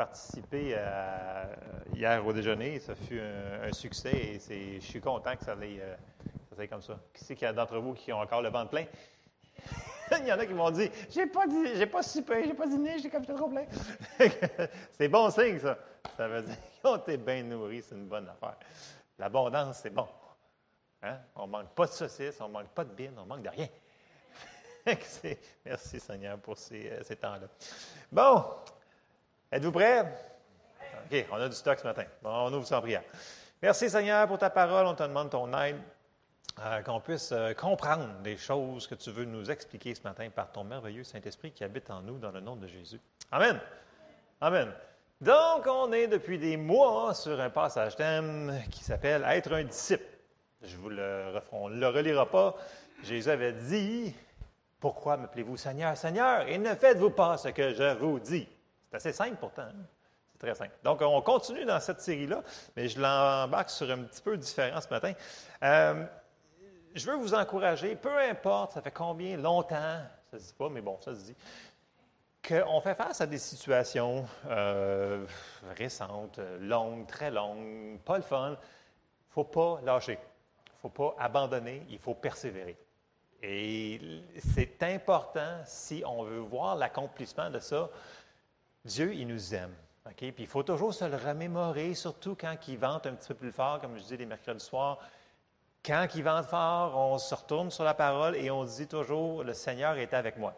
participé hier au déjeuner. Ça fut un, succès et je suis content que ça aille, ça comme ça. Qui c'est qu'il y a d'entre vous qui ont encore le ventre plein? Il y en a qui m'ont dit J'ai pas, j'ai pas soupé, j'ai pas dîné, j'ai comme trop plein. c'est bon signe, ça. Ça veut dire ont été bien nourris, c'est une bonne affaire. L'abondance, c'est bon. Hein? On ne manque pas de saucisses, on ne manque pas de bines, on manque de rien. Merci Seigneur pour ces, euh, ces temps-là. Bon, êtes-vous prêts? OK, on a du stock ce matin. Bon, on ouvre sans prière. Merci Seigneur pour ta parole, on te demande ton aide. Euh, qu'on puisse euh, comprendre les choses que tu veux nous expliquer ce matin par ton merveilleux Saint-Esprit qui habite en nous dans le nom de Jésus. Amen. Amen. Donc, on est depuis des mois sur un passage thème qui s'appelle Être un disciple. Je vous le on ne le relira pas. Jésus avait dit Pourquoi m'appelez-vous Seigneur, Seigneur Et ne faites-vous pas ce que je vous dis. C'est assez simple pourtant. Hein? C'est très simple. Donc, on continue dans cette série-là, mais je l'embarque sur un petit peu différent ce matin. Euh, je veux vous encourager, peu importe, ça fait combien longtemps, ça ne se dit pas, mais bon, ça se dit, qu'on fait face à des situations euh, récentes, longues, très longues, pas le fun. Il ne faut pas lâcher. Il ne faut pas abandonner. Il faut persévérer. Et c'est important si on veut voir l'accomplissement de ça. Dieu, il nous aime. Puis il faut toujours se le remémorer, surtout quand il vente un petit peu plus fort, comme je dis les mercredis soirs. Quand il vente fort, on se retourne sur la parole et on dit toujours Le Seigneur est avec moi.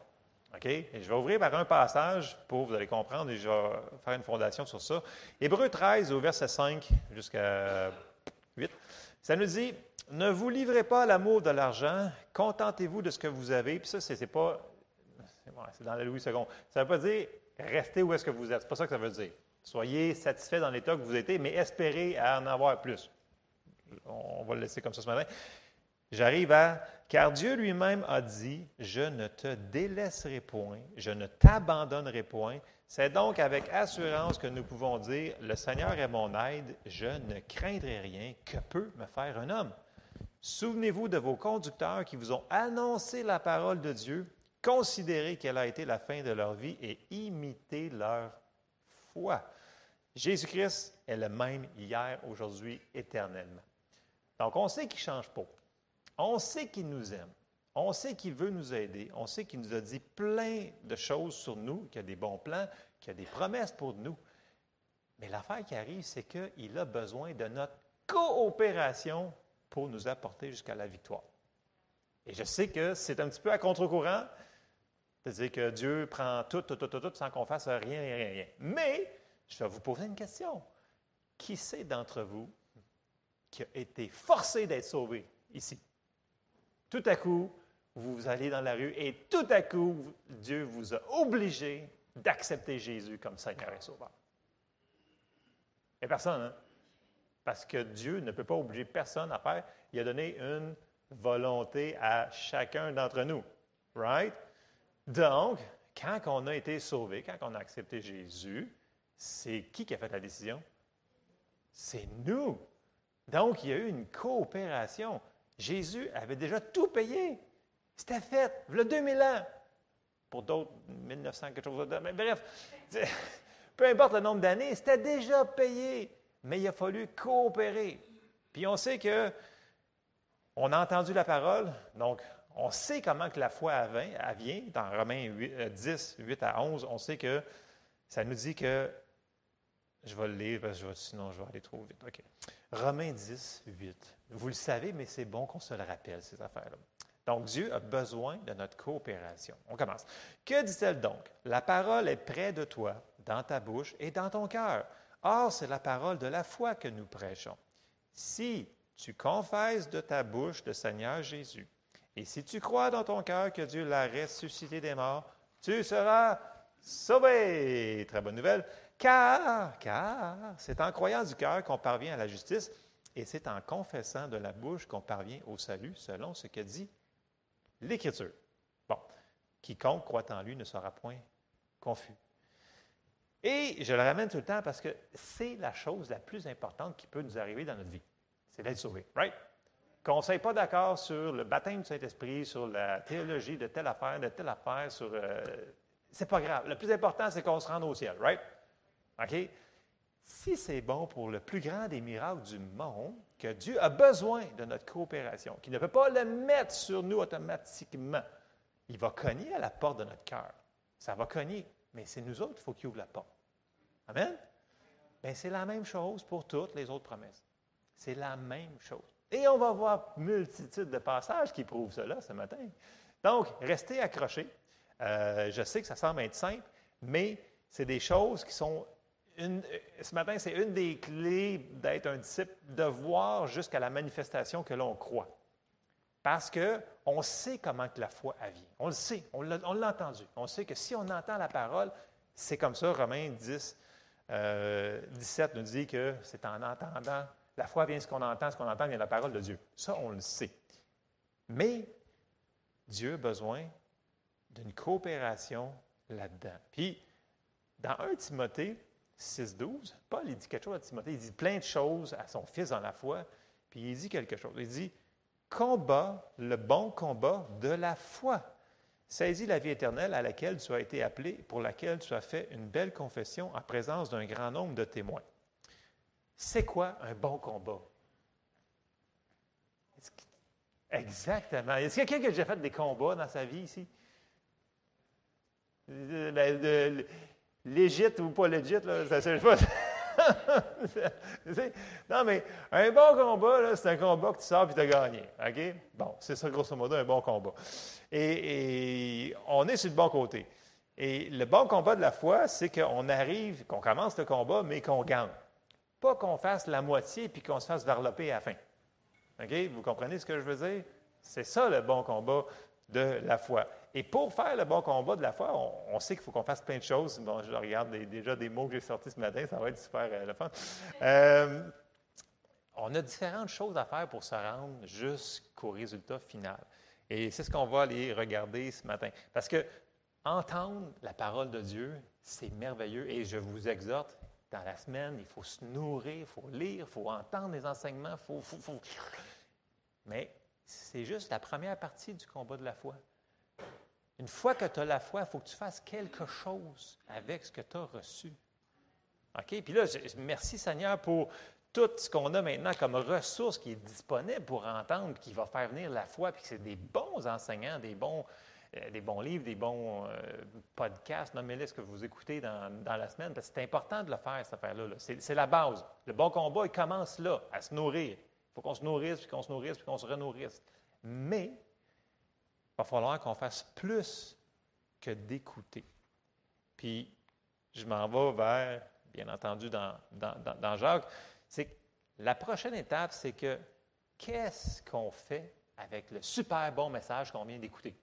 OK? Et je vais ouvrir par un passage pour, vous allez comprendre, et je vais faire une fondation sur ça. Hébreu 13, au verset 5 jusqu'à 8. Ça nous dit Ne vous livrez pas à l'amour de l'argent, contentez-vous de ce que vous avez. Puis ça, c'est pas. C'est dans la Louis II. Ça ne veut pas dire restez où est-ce que vous êtes. C'est pas ça que ça veut dire. Soyez satisfait dans l'état que vous êtes, mais espérez à en avoir plus on va le laisser comme ça ce matin. J'arrive à car Dieu lui-même a dit Je ne te délaisserai point, je ne t'abandonnerai point. C'est donc avec assurance que nous pouvons dire Le Seigneur est mon aide, je ne craindrai rien. Que peut me faire un homme Souvenez-vous de vos conducteurs qui vous ont annoncé la parole de Dieu, considérez quelle a été la fin de leur vie et imitez leur foi. Jésus-Christ est le même hier, aujourd'hui, éternellement. Donc, on sait qu'il ne change pas. On sait qu'il nous aime. On sait qu'il veut nous aider. On sait qu'il nous a dit plein de choses sur nous, qu'il y a des bons plans, qu'il y a des promesses pour nous. Mais l'affaire qui arrive, c'est qu'il a besoin de notre coopération pour nous apporter jusqu'à la victoire. Et je sais que c'est un petit peu à contre-courant de dire que Dieu prend tout, tout, tout, tout, tout sans qu'on fasse rien, rien, rien. Mais je vais vous poser une question. Qui c'est d'entre vous qui a été forcé d'être sauvé ici? Tout à coup, vous allez dans la rue et tout à coup, Dieu vous a obligé d'accepter Jésus comme Seigneur et Sauveur. Et personne, hein? Parce que Dieu ne peut pas obliger personne à faire. Il a donné une volonté à chacun d'entre nous. Right? Donc, quand on a été sauvé, quand on a accepté Jésus, c'est qui qui a fait la décision? C'est nous. Donc, il y a eu une coopération. Jésus avait déjà tout payé. C'était fait, il y a 2000 ans. Pour d'autres, 1900, quelque chose d'autre. Mais bref, peu importe le nombre d'années, c'était déjà payé. Mais il a fallu coopérer. Puis on sait que on a entendu la parole, donc on sait comment que la foi vient. Dans Romains 10, 8 euh, à 11, on sait que ça nous dit que je vais le lire parce que sinon je vais aller trop vite. Romains 10, 8. Vous le savez, mais c'est bon qu'on se le rappelle, ces affaires-là. Donc, Dieu a besoin de notre coopération. On commence. Que dit-elle donc? La parole est près de toi, dans ta bouche et dans ton cœur. Or, c'est la parole de la foi que nous prêchons. Si tu confesses de ta bouche le Seigneur Jésus, et si tu crois dans ton cœur que Dieu l'a ressuscité des morts, tu seras sauvé. Très bonne nouvelle. Car, car, c'est en croyant du cœur qu'on parvient à la justice et c'est en confessant de la bouche qu'on parvient au salut, selon ce que dit l'Écriture. Bon, quiconque croit en lui ne sera point confus. Et je le ramène tout le temps parce que c'est la chose la plus importante qui peut nous arriver dans notre vie. C'est d'être sauvé, right? Qu'on ne soit pas d'accord sur le baptême du Saint-Esprit, sur la théologie de telle affaire, de telle affaire, sur. Euh, c'est pas grave. Le plus important, c'est qu'on se rende au ciel, right? OK? Si c'est bon pour le plus grand des miracles du monde, que Dieu a besoin de notre coopération, qu'il ne peut pas le mettre sur nous automatiquement, il va cogner à la porte de notre cœur. Ça va cogner, mais c'est nous autres qu'il faut qu'il ouvre la porte. Amen? Bien, c'est la même chose pour toutes les autres promesses. C'est la même chose. Et on va voir multitude de passages qui prouvent cela ce matin. Donc, restez accrochés. Euh, je sais que ça semble être simple, mais c'est des choses qui sont. Une, ce matin, c'est une des clés d'être un disciple, de voir jusqu'à la manifestation que l'on croit. Parce qu'on sait comment que la foi vient. On le sait, on l'a entendu. On sait que si on entend la parole, c'est comme ça, Romains 10, 17 euh, nous dit que c'est en entendant. La foi vient de ce qu'on entend, ce qu'on entend vient de la parole de Dieu. Ça, on le sait. Mais Dieu a besoin d'une coopération là-dedans. Puis, dans 1 Timothée 6, 12, Paul dit quelque chose à Timothée. Il dit plein de choses à son fils dans la foi. Puis il dit quelque chose. Il dit combat le bon combat de la foi. Saisis la vie éternelle à laquelle tu as été appelé, pour laquelle tu as fait une belle confession en présence d'un grand nombre de témoins. C'est quoi un bon combat? Exactement. Est-ce qu'il y a quelqu'un qui a déjà fait des combats dans sa vie ici? Légit ou pas légit, là, ça ne pas. non, mais un bon combat, c'est un combat que tu sors et tu as gagné. Bon, c'est ça, grosso modo, un bon combat. Et, on est sur le bon côté. Et le bon combat de la foi, c'est qu'on arrive, qu'on commence le combat, mais qu'on gagne. Pas qu'on fasse la moitié puis qu'on se fasse varloper à la fin. OK? Vous comprenez ce que je veux dire? C'est ça le bon combat de la foi. Et pour faire le bon combat de la foi, on, sait qu'il faut qu'on fasse plein de choses. Bon, je regarde déjà des mots que j'ai sortis ce matin, ça va être super euh, le fun. Euh, on a différentes choses à faire pour se rendre jusqu'au résultat final. Et c'est ce qu'on va aller regarder ce matin. Parce que entendre la parole de Dieu, c'est merveilleux. Et je vous exhorte, dans la semaine, il faut se nourrir, il faut lire, il faut entendre les enseignements, il faut... Mais c'est juste la première partie du combat de la foi. Une fois que tu as la foi, il faut que tu fasses quelque chose avec ce que tu as reçu. OK? Puis là, merci Seigneur pour tout ce qu'on a maintenant comme ressource qui est disponible pour entendre, qui va faire venir la foi, puis que c'est des bons enseignants, des bons, des bons livres, des bons euh, podcasts, nommez-les ce que vous écoutez dans, la semaine, parce que c'est important de le faire, cette affaire-là. C'est la base. Le bon combat, il commence là, à se nourrir. Il faut qu'on se nourrisse, puis qu'on se nourrisse, puis qu'on se renourrisse. Mais il va falloir qu'on fasse plus que d'écouter. Puis, je m'en vais vers, bien entendu, dans, dans, Jacques, c'est que la prochaine étape, c'est que qu'est-ce qu'on fait avec le super bon message qu'on vient d'écouter?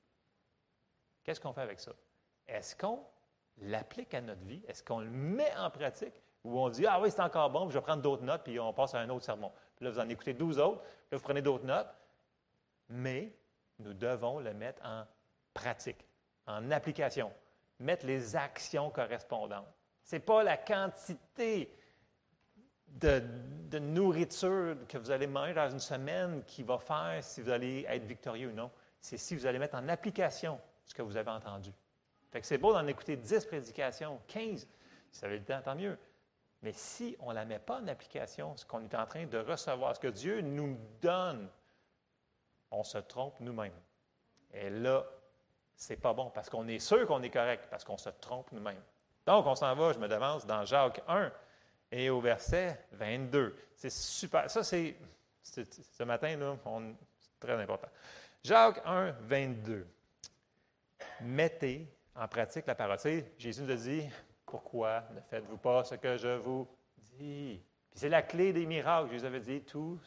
Qu'est-ce qu'on fait avec ça? Est-ce qu'on l'applique à notre vie? Est-ce qu'on le met en pratique? Ou on dit, ah oui, c'est encore bon, je vais prendre d'autres notes, puis on passe à un autre sermon. Puis là, vous en écoutez 12 autres, là, vous prenez d'autres notes. Mais nous devons le mettre en pratique, en application, mettre les actions correspondantes. Ce n'est pas la quantité de, nourriture que vous allez manger dans une semaine qui va faire si vous allez être victorieux ou non. C'est si vous allez mettre en application ce que vous avez entendu. Fait que c'est beau d'en écouter 10 prédications, 15, si vous avez le tant mieux. Mais si on ne la met pas en application, ce qu'on est en train de recevoir, ce que Dieu nous donne on se trompe nous-mêmes. Et là, c'est pas bon parce qu'on est sûr qu'on est correct, parce qu'on se trompe nous-mêmes. Donc, on s'en va, je me devance, dans Jacques 1 et au verset 22. C'est super. Ça, c'est ce matin, là, c'est très important. Jacques 1, 22. Mettez en pratique la parole. Jésus nous a dit Pourquoi ne faites-vous pas ce que je vous dis? C'est la clé des miracles. Jésus avait dit Tout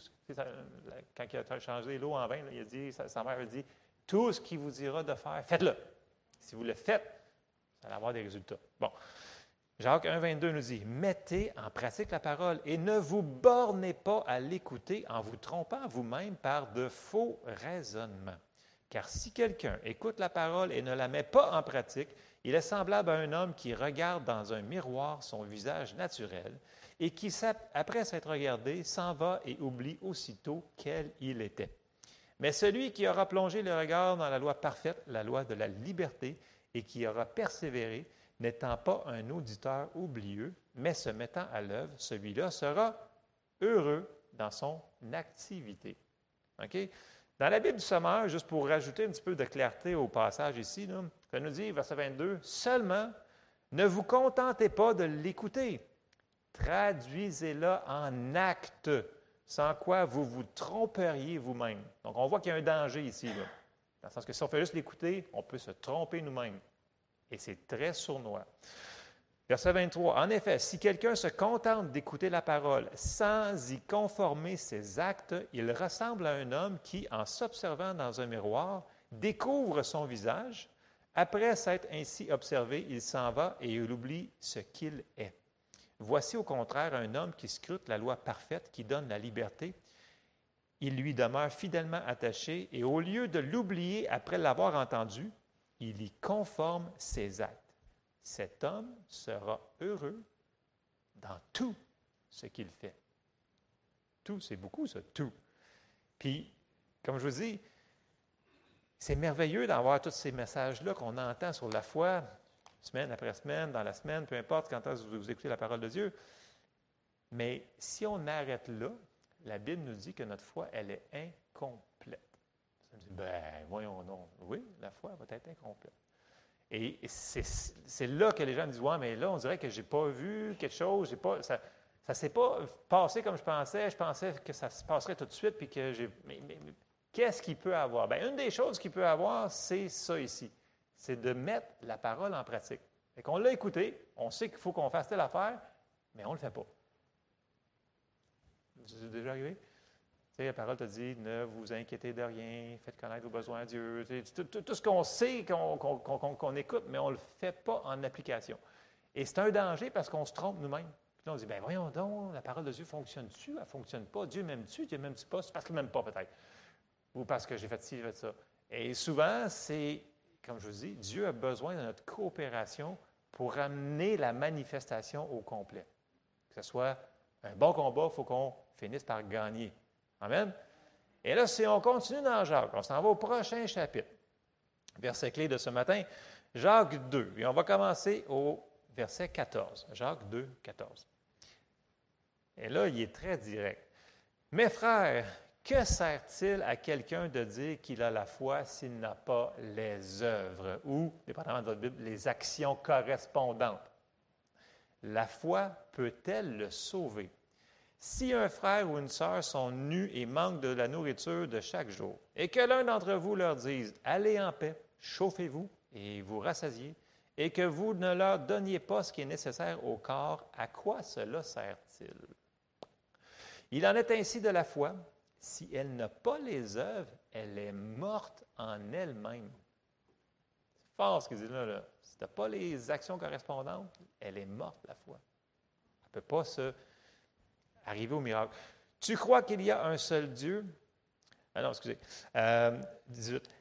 quand il a changé l'eau en vin, il a dit, sa, mère a dit Tout ce qu'il vous dira de faire, faites-le. Si vous le faites, ça va avoir des résultats. Bon. Jacques 1, 22 nous dit Mettez en pratique la parole et ne vous bornez pas à l'écouter en vous trompant vous-même par de faux raisonnements. Car si quelqu'un écoute la parole et ne la met pas en pratique, il est semblable à un homme qui regarde dans un miroir son visage naturel et qui, après s'être regardé, s'en va et oublie aussitôt quel il était. Mais celui qui aura plongé le regard dans la loi parfaite, la loi de la liberté, et qui aura persévéré, n'étant pas un auditeur oublieux, mais se mettant à l'œuvre, celui-là sera heureux dans son activité. OK? Dans la Bible du Sommeur, juste pour rajouter un petit peu de clarté au passage ici, ça nous dit, verset 22, Seulement, ne vous contentez pas de l'écouter, traduisez-la en acte, sans quoi vous vous tromperiez vous-même. Donc, on voit qu'il y a un danger ici. Là. Dans le sens que si on fait juste l'écouter, on peut se tromper nous-mêmes. Et c'est très sournois. Verset 23. En effet, si quelqu'un se contente d'écouter la parole sans y conformer ses actes, il ressemble à un homme qui, en s'observant dans un miroir, découvre son visage. Après s'être ainsi observé, il s'en va et il oublie ce qu'il est. Voici au contraire un homme qui scrute la loi parfaite qui donne la liberté il lui demeure fidèlement attaché et au lieu de l'oublier après l'avoir entendu, il y conforme ses actes. Cet homme sera heureux dans tout ce qu'il fait. Tout, c'est beaucoup ça, tout. Puis, comme je vous dis, c'est merveilleux d'avoir tous ces messages-là qu'on entend sur la foi, semaine après semaine, dans la semaine, peu importe quand vous écoutez la parole de Dieu. Mais si on arrête là, la Bible nous dit que notre foi, elle est incomplète. Ça me dit, ben, voyons non. Oui, la foi va être incomplète. Et c'est là que les gens disent, ouais, mais là, on dirait que je n'ai pas vu quelque chose, pas, ça ne s'est pas passé comme je pensais, je pensais que ça se passerait tout de suite, puis que j'ai. Mais, qu'est-ce qu'il peut avoir? Bien, une des choses qu'il peut avoir, c'est ça ici. C'est de mettre la parole en pratique. Et qu'on l'a écouté, on sait qu'il faut qu'on fasse telle affaire, mais on ne le fait pas. C'est déjà arrivé? La parole te dit ne vous inquiétez de rien, faites connaître vos besoins à Dieu. Tout, ce qu'on sait, qu'on écoute, mais on ne le fait pas en application. Et c'est un danger parce qu'on se trompe nous-mêmes. Puis là, on dit ben voyons donc, la parole de Dieu fonctionne-tu? Elle ne fonctionne pas. Dieu m'aime-tu Dieu m'aime-tu pas? C'est parce qu'il ne m'aime pas, peut-être. Ou parce que j'ai fait ci, j'ai fait ça. Et souvent, c'est, comme je vous dis, Dieu a besoin de notre coopération pour amener la manifestation au complet. Que ce soit un bon combat, il faut qu'on finisse par gagner. Amen. Et là, si on continue dans Jacques, on s'en va au prochain chapitre. Verset clé de ce matin, Jacques 2. Et on va commencer au verset 14. Jacques 2, 14. Et là, il est très direct. Mes frères, que sert-il à quelqu'un de dire qu'il a la foi s'il n'a pas les œuvres ou, dépendamment de votre Bible, les actions correspondantes? La foi peut-elle le sauver? Si un frère ou une sœur sont nus et manquent de la nourriture de chaque jour, et que l'un d'entre vous leur dise Allez en paix, chauffez-vous et vous rassasiez, et que vous ne leur donniez pas ce qui est nécessaire au corps, à quoi cela sert-il? Il en est ainsi de la foi. Si elle n'a pas les œuvres, elle est morte en elle-même. C'est fort ce qu'il dit là. là. Si tu n'as pas les actions correspondantes, elle est morte, la foi. Elle ne peut pas se arriver au miracle. Tu crois qu'il y a un seul Dieu? Ah non, excusez. 18. Euh,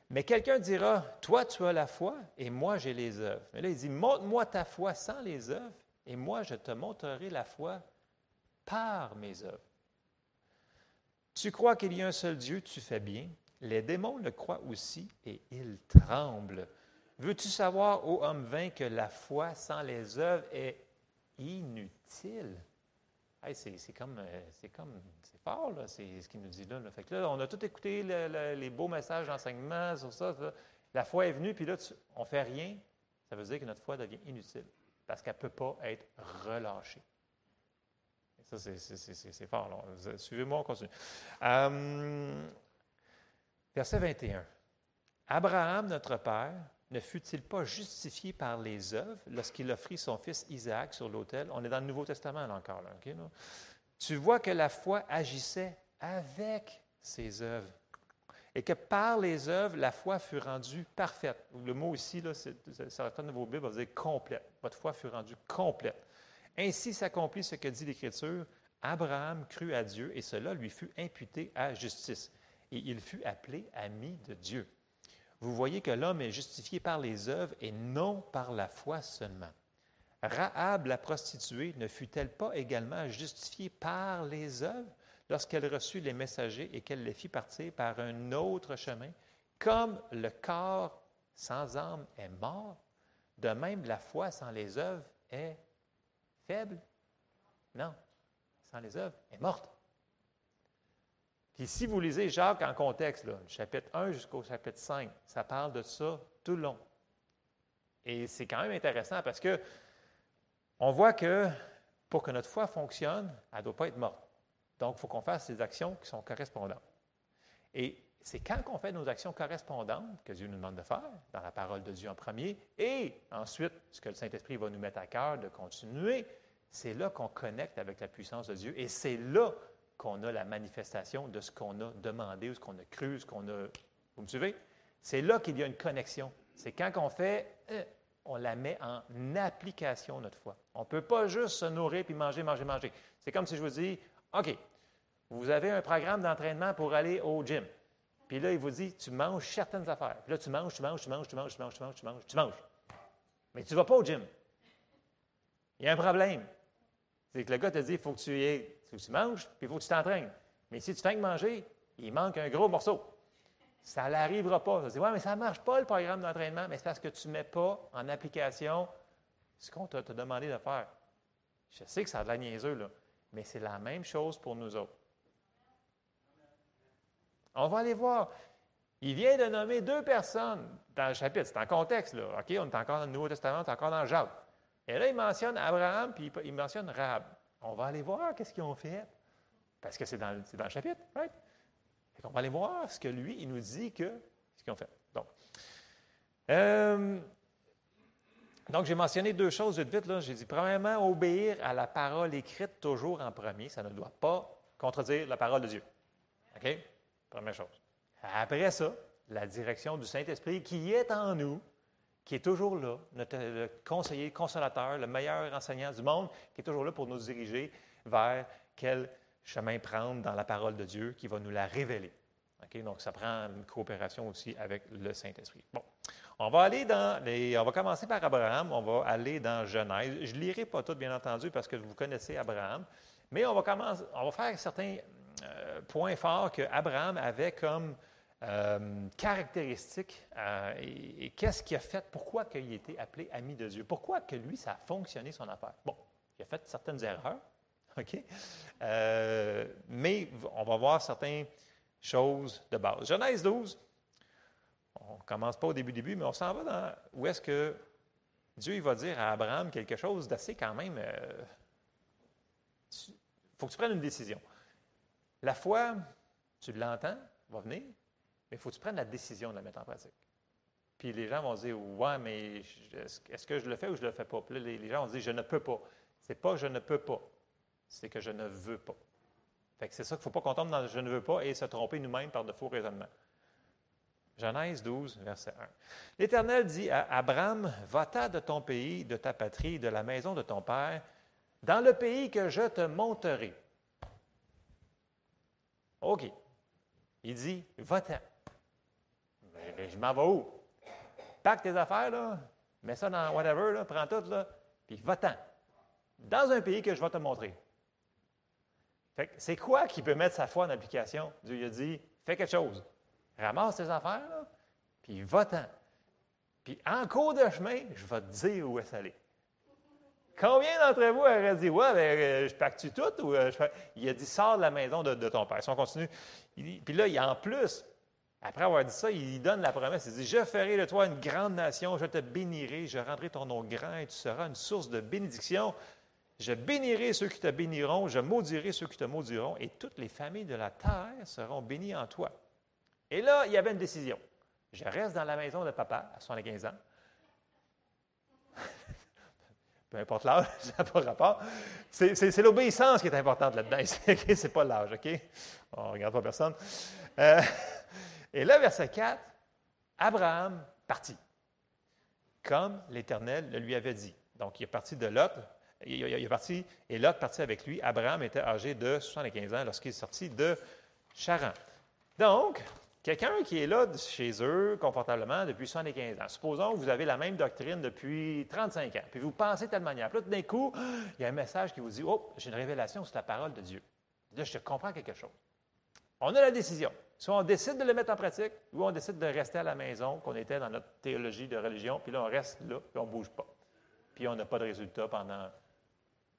Mais quelqu'un dira, toi tu as la foi et moi j'ai les œuvres. Mais là, il dit, montre-moi ta foi sans les œuvres et moi je te montrerai la foi par mes œuvres. Tu crois qu'il y a un seul Dieu, tu fais bien. Les démons le croient aussi et ils tremblent. Veux-tu savoir, ô homme vain, que la foi sans les œuvres est inutile? C'est comme, euh, c'est comme, c'est fort, là, c'est ce qu'il nous dit là, Fait que là, on a tout écouté les beaux messages d'enseignement sur ça, La foi est venue, puis là, on ne fait rien. Ça veut dire que notre foi devient inutile parce qu'elle ne peut pas être relâchée. ça, c'est fort. Suivez-moi, on continue. Euh, verset 21. Abraham, notre Père, ne fut-il pas justifié par les œuvres lorsqu'il offrit son fils Isaac sur l'autel? On est dans le Nouveau Testament là, encore. Tu vois que la foi agissait avec ses œuvres et que par les œuvres, la foi fut rendue parfaite. Le mot ici, là, certaines de vos Bibles va dire complète. Votre foi fut rendue complète. Ainsi s'accomplit ce que dit l'Écriture. Abraham crut à Dieu et cela lui fut imputé à justice. Et il fut appelé ami de Dieu vous voyez que l'homme est justifié par les œuvres et non par la foi seulement. Rahab, la prostituée, ne fut-elle pas également justifiée par les œuvres lorsqu'elle reçut les messagers et qu'elle les fit partir par un autre chemin? Comme le corps sans âme est mort, de même la foi sans les œuvres est faible. Non. Sans les œuvres, est morte. Puis si vous lisez Jacques en contexte, là, chapitre 1 jusqu'au chapitre 5, ça parle de ça tout le long. Et c'est quand même intéressant parce que on voit que pour que notre foi fonctionne, elle ne doit pas être morte. Donc, il faut qu'on fasse des actions qui sont correspondantes. Et c'est quand on fait nos actions correspondantes que Dieu nous demande de faire, dans la parole de Dieu en premier, et ensuite, ce que le Saint-Esprit va nous mettre à cœur de continuer, c'est là qu'on connecte avec la puissance de Dieu, et c'est là qu'on a la manifestation de ce qu'on a demandé, ou ce qu'on a cru, ce qu'on a... Vous me suivez? C'est là qu'il y a une connexion. C'est quand on fait, euh, on la met en application, notre foi. On ne peut pas juste se nourrir puis manger, manger, manger. C'est comme si je vous dis, OK, vous avez un programme d'entraînement pour aller au gym. Puis là, il vous dit, tu manges certaines affaires. Puis là, tu manges, tu manges, tu manges, tu manges, tu manges, tu manges, tu manges, tu manges. Mais tu ne vas pas au gym. Il y a un problème. C'est que le gars te dit, il faut que tu y faut que tu manges, puis il faut que tu t'entraînes. Mais si tu fais que manger, il manque un gros morceau. Ça n'arrivera pas. Tu dis, ouais, mais ça ne marche pas le programme d'entraînement. Mais c'est parce que tu ne mets pas en application ce qu'on t'a demandé de faire. Je sais que ça a de la niaiseux, là, mais c'est la même chose pour nous autres. On va aller voir. Il vient de nommer deux personnes dans le chapitre. C'est en contexte, là. OK, on est encore dans le Nouveau Testament, on est encore dans Jacques. Et là, il mentionne Abraham, puis il mentionne Rahab. On va aller voir qu'est-ce qu'ils ont fait. Parce que c'est dans, le chapitre, right? on va aller voir ce que lui, il nous dit que ce qu'ils ont fait. Donc, euh, donc j'ai mentionné deux choses vite, vite. J'ai dit, premièrement, obéir à la parole écrite toujours en premier. Ça ne doit pas contredire la parole de Dieu. OK? Première chose. Après ça, la direction du Saint-Esprit qui est en nous, qui est toujours là, notre le conseiller, consolateur, le meilleur enseignant du monde, qui est toujours là pour nous diriger vers quel chemin prendre dans la parole de Dieu, qui va nous la révéler. Donc, ça prend une coopération aussi avec le Saint-Esprit. Bon, on va aller dans les. On va commencer par Abraham, on va aller dans Genèse. Je ne lirai pas tout, bien entendu, parce que vous connaissez Abraham, mais on va, commencer, on va faire certains euh, point fort qu'Abraham avait comme euh, caractéristique euh, et, qu'est-ce qu'il a fait, pourquoi il a été appelé ami de Dieu, pourquoi que lui, ça a fonctionné son affaire? Bon, il a fait certaines erreurs, OK? mais on va voir certaines choses de base. Genèse 12, on ne commence pas au début, début, mais on s'en va dans où est-ce que Dieu il va dire à Abraham quelque chose d'assez quand même. Il faut que tu prennes une décision. La foi, tu l'entends, va venir, mais il faut que tu prennes la décision de la mettre en pratique. Puis les gens vont dire Ouais, mais est-ce que je le fais ou je ne le fais pas? Puis là, les, gens vont dire Je ne peux pas. C'est pas je ne peux pas, c'est que je ne veux pas. Fait que c'est ça qu'il ne faut pas qu'on tombe dans je ne veux pas et se tromper nous-mêmes par de faux raisonnements. Genèse 12, verset 1. L'Éternel dit à Abraham Va-t'en de ton pays, de ta patrie, de la maison de ton père, dans le pays que je te montrerai. OK. Il dit, va-t'en. Je m'en vais où? Pack tes affaires, là, mets ça dans whatever, là, prends tout, là, puis va-t'en. Dans un pays que je vais te montrer. c'est quoi qui peut mettre sa foi en application? Dieu a dit, fais quelque chose. Ramasse tes affaires, là, puis va-t'en. Puis en cours de chemin, je vais te dire où est-ce aller. Combien d'entre vous auraient dit Ouais, ben, euh, je pacte-tu tout ou euh, Il a dit Sors de la maison de, ton père. Si on continue, puis là, il, en plus, après avoir dit ça, il donne la promesse Il dit Je ferai de toi une grande nation, je te bénirai, je rendrai ton nom grand et tu seras une source de bénédiction. Je bénirai ceux qui te béniront, je maudirai ceux qui te maudiront, et toutes les familles de la terre seront bénies en toi. Et là, il y avait une décision. Je reste dans la maison de papa à 75 ans peu importe l'âge, ça n'a pas rapport. C'est l'obéissance qui est importante là-dedans. Ce c'est pas l'âge, OK? On ne regarde pas personne. Euh, et là, verset 4, Abraham partit, comme l'Éternel le lui avait dit. Donc, il est parti de Lot, il, est parti, et Lot partit avec lui. Abraham était âgé de 75 ans lorsqu'il est sorti de Charan. Donc, Quelqu'un qui est là chez eux confortablement depuis 75 ans. Supposons que vous avez la même doctrine depuis 35 ans, puis vous pensez de telle manière. Puis là, tout d'un coup, il y a un message qui vous dit Oh, j'ai une révélation sur la parole de Dieu. Là, je comprends quelque chose. On a la décision. Soit on décide de le mettre en pratique, ou on décide de rester à la maison, qu'on était dans notre théologie de religion, puis là, on reste là, puis on ne bouge pas. Puis on n'a pas de résultat pendant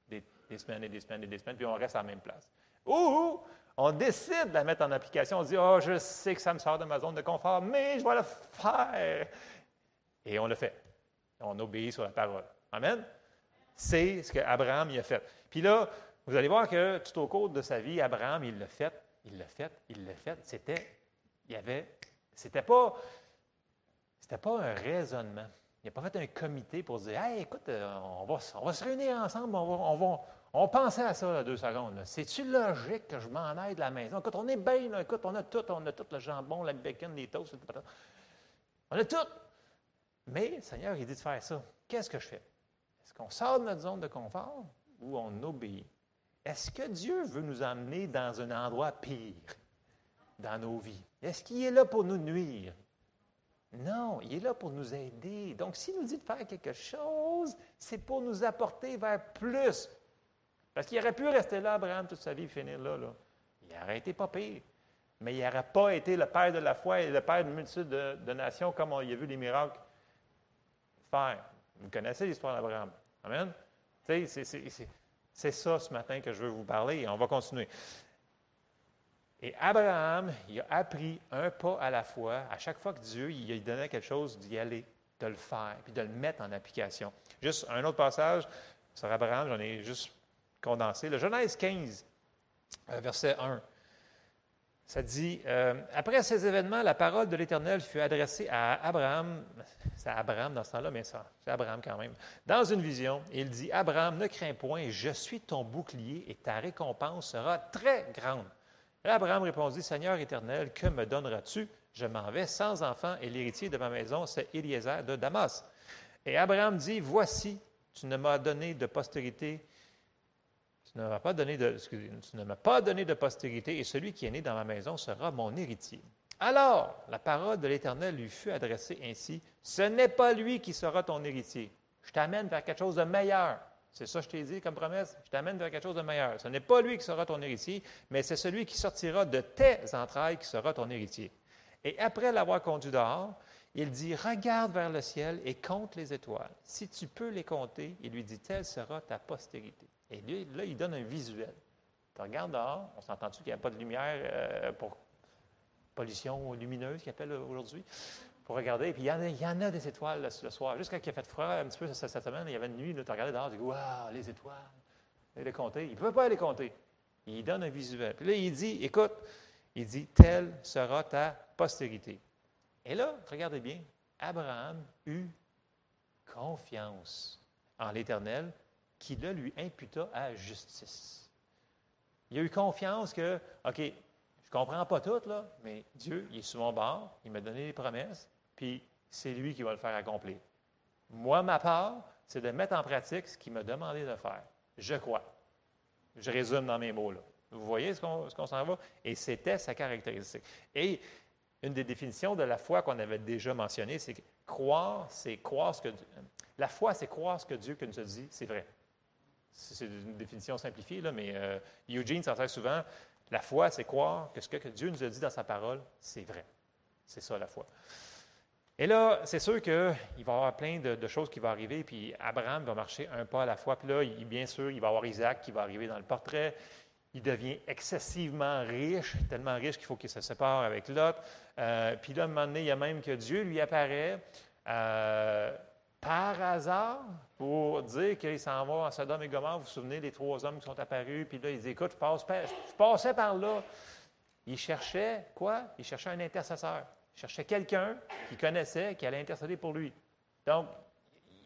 des, semaines et des semaines et des semaines, puis on reste à la même place. Ou on décide de la mettre en application, on dit, oh, je sais que ça me sort de ma zone de confort, mais je vais le faire. Et on le fait. On obéit sur la parole. Amen? C'est ce qu'Abraham y a fait. Puis là, vous allez voir que tout au cours de sa vie, Abraham, il l'a fait, il l'a fait, il l'a fait. C'était, il y avait, c'était pas, c'était pas un raisonnement. Il n'a pas fait un comité pour dire, écoute, euh, on va, on va se réunir ensemble, on va, on pensait à ça, deux secondes. C'est-tu logique que je m'en aille de la maison? Écoute, on est bien, écoute, on a tout, on a tout le jambon, le bacon, les toasts, on a tout. Mais le Seigneur, il dit de faire ça. Qu'est-ce que je fais? Est-ce qu'on sort de notre zone de confort ou on obéit? Est-ce que Dieu veut nous emmener dans un endroit pire dans nos vies? Est-ce qu'il est là pour nous nuire? Non, il est là pour nous aider. Donc, s'il nous dit de faire quelque chose, c'est pour nous apporter vers plus. Parce qu'il aurait pu rester là, Abraham, toute sa vie, finir là. là. Il aurait été pas pire. Mais il n'aurait pas été le père de la foi et le père d'une multitude de, nations comme on y a vu les miracles faire. Vous connaissez l'histoire d'Abraham. Amen? C'est ça ce matin que je veux vous parler et on va continuer. Et Abraham, il a appris un pas à la fois. À chaque fois que Dieu lui donnait quelque chose, d'y aller, de le faire, puis de le mettre en application. Juste un autre passage sur Abraham, j'en ai juste condensé. Le Genèse 15, euh, verset 1. Ça dit, euh, après ces événements, la parole de l'Éternel fut adressée à Abraham, c'est Abraham dans ce temps-là, mais ça, c'est Abraham quand même, dans une vision. Il dit, Abraham, ne crains point, je suis ton bouclier et ta récompense sera très grande. Et Abraham répondit, Seigneur éternel, que me donneras-tu? Je m'en vais sans enfant et l'héritier de ma maison, c'est Eliezer de Damas. Et Abraham dit, Voici, tu ne m'as donné de postérité tu ne m'as pas donné de, tu ne m'as pas donné de postérité, et celui qui est né dans ma maison sera mon héritier. Alors, la parole de l'Éternel lui fut adressée ainsi Ce n'est pas lui qui sera ton héritier. Je t'amène vers quelque chose de meilleur. C'est ça que je t'ai dit comme promesse? Je t'amène vers quelque chose de meilleur. Ce n'est pas lui qui sera ton héritier, mais c'est celui qui sortira de tes entrailles qui sera ton héritier. Et après l'avoir conduit dehors, il dit Regarde vers le ciel et compte les étoiles. Si tu peux les compter, il lui dit Telle sera ta postérité. Et lui, là, il donne un visuel. Tu regardes dehors, on s'entend-tu qu'il n'y a pas de lumière euh, pour pollution lumineuse, qu'il appelle aujourd'hui, pour regarder. Et puis, il y en a, des étoiles le, soir. Jusqu'à qu'il a fait froid un petit peu cette, semaine, il y avait une nuit, tu regardais dehors, tu dis Waouh, les étoiles. Il les compter. Il ne peut pas les compter. Il donne un visuel. Puis là, il dit Écoute, il dit Telle sera ta postérité. Et là, regardez bien, Abraham eut confiance en l'Éternel qui là lui imputa à justice. Il a eu confiance que, OK, ne comprends pas tout, là, mais Dieu, il est sur mon bord, il m'a donné des promesses, puis c'est lui qui va le faire accomplir. Moi, ma part, c'est de mettre en pratique ce qu'il m'a demandé de faire. Je crois. Je résume dans mes mots, là. Vous voyez ce qu'on s'en va? Et c'était sa caractéristique. Et une des définitions de la foi qu'on avait déjà mentionné, c'est que croire, c'est croire ce que... La foi, c'est croire ce que Dieu nous a dit, c'est vrai. C'est une définition simplifiée, là, mais euh, Eugene s'en sert souvent. La foi, c'est croire que ce que Dieu nous a dit dans sa parole, c'est vrai. C'est ça la foi. Et là, c'est sûr qu'il va y avoir plein de, choses qui vont arriver, puis Abraham va marcher un pas à la fois. Puis là, bien sûr, il va avoir Isaac qui va arriver dans le portrait. Il devient excessivement riche, tellement riche qu'il faut qu'il se sépare avec Lot. Euh, puis là, à un moment donné, il y a même que Dieu lui apparaît. Euh, par hasard pour dire qu'il s'en va à Sodome et Gomorre. Vous vous souvenez des trois hommes qui sont apparus, puis là, il dit Écoute, je, passe, je passais par là. Il cherchait quoi? Il cherchait un intercesseur. Il cherchait quelqu'un qu'il connaissait, qui allait intercéder pour lui. Donc,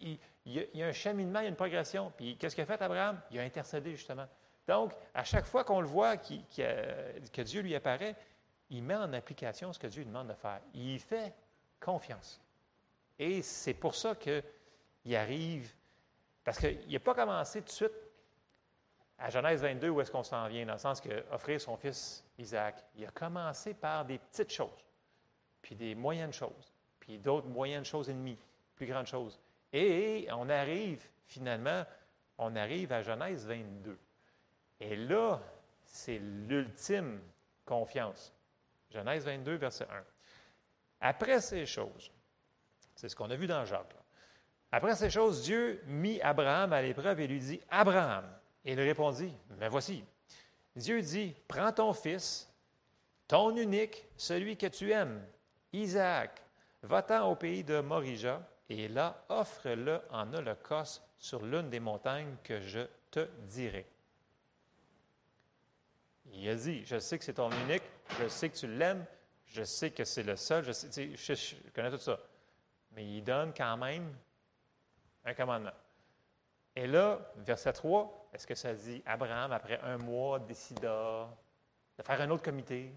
il, y a un cheminement, il y a une progression. Puis, qu'est-ce qu'il a fait, Abraham? Il a intercédé, justement. Donc, à chaque fois qu'on le voit, que Dieu lui apparaît, il met en application ce que Dieu lui demande de faire. Il fait confiance. Et c'est pour ça qu'il arrive, parce qu'il n'a pas commencé tout de suite à Genèse 22 où est-ce qu'on s'en vient, dans le sens qu'offrir son fils Isaac. Il a commencé par des petites choses, puis des moyennes choses, puis d'autres moyennes choses et demie, plus grandes choses. Et on arrive finalement, on arrive à Genèse 22. Et là, c'est l'ultime confiance. Genèse 22, verset 1. Après ces choses, c'est ce qu'on a vu dans Jacques. Après ces choses, Dieu mit Abraham à l'épreuve et lui dit, Abraham. Et il répondit, mais voici. Dieu dit, prends ton fils, ton unique, celui que tu aimes, Isaac, va-t'en au pays de Morija, et là, offre-le en holocauste sur l'une des montagnes que je te dirai. Il a dit, je sais que c'est ton unique, je sais que tu l'aimes, je sais que c'est le seul, je, connais tout ça. Mais il donne quand même un commandement. Et là, verset 3, est-ce que ça dit Abraham, après un mois, décida de faire un autre comité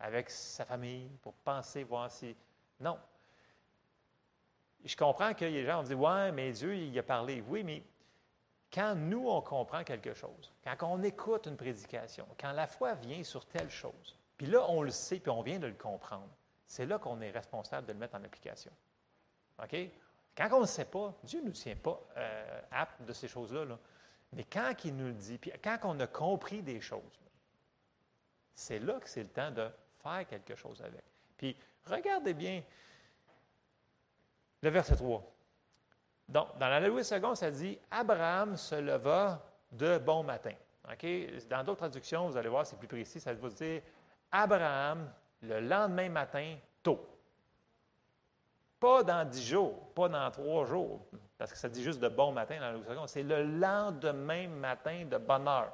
avec sa famille pour penser, voir si. Non. Je comprends a des gens qui disent Ouais, mais Dieu, il a parlé. Oui, mais quand nous, on comprend quelque chose, quand on écoute une prédication, quand la foi vient sur telle chose, puis là, on le sait, puis on vient de le comprendre, c'est là qu'on est responsable de le mettre en application. OK? Quand on ne sait pas, Dieu ne nous tient pas euh, apte de ces choses-là. Mais quand il nous le dit, puis quand on a compris des choses, c'est là que c'est le temps de faire quelque chose avec. Puis regardez bien le verset 3. Donc, dans la Louis II, ça dit Abraham se leva de bon matin. Dans d'autres traductions, vous allez voir, c'est plus précis, ça va dire Abraham, le lendemain matin, tôt. Pas dans dix jours, pas dans trois jours, parce que ça dit juste de bon matin dans la. C'est le lendemain matin de bonne heure.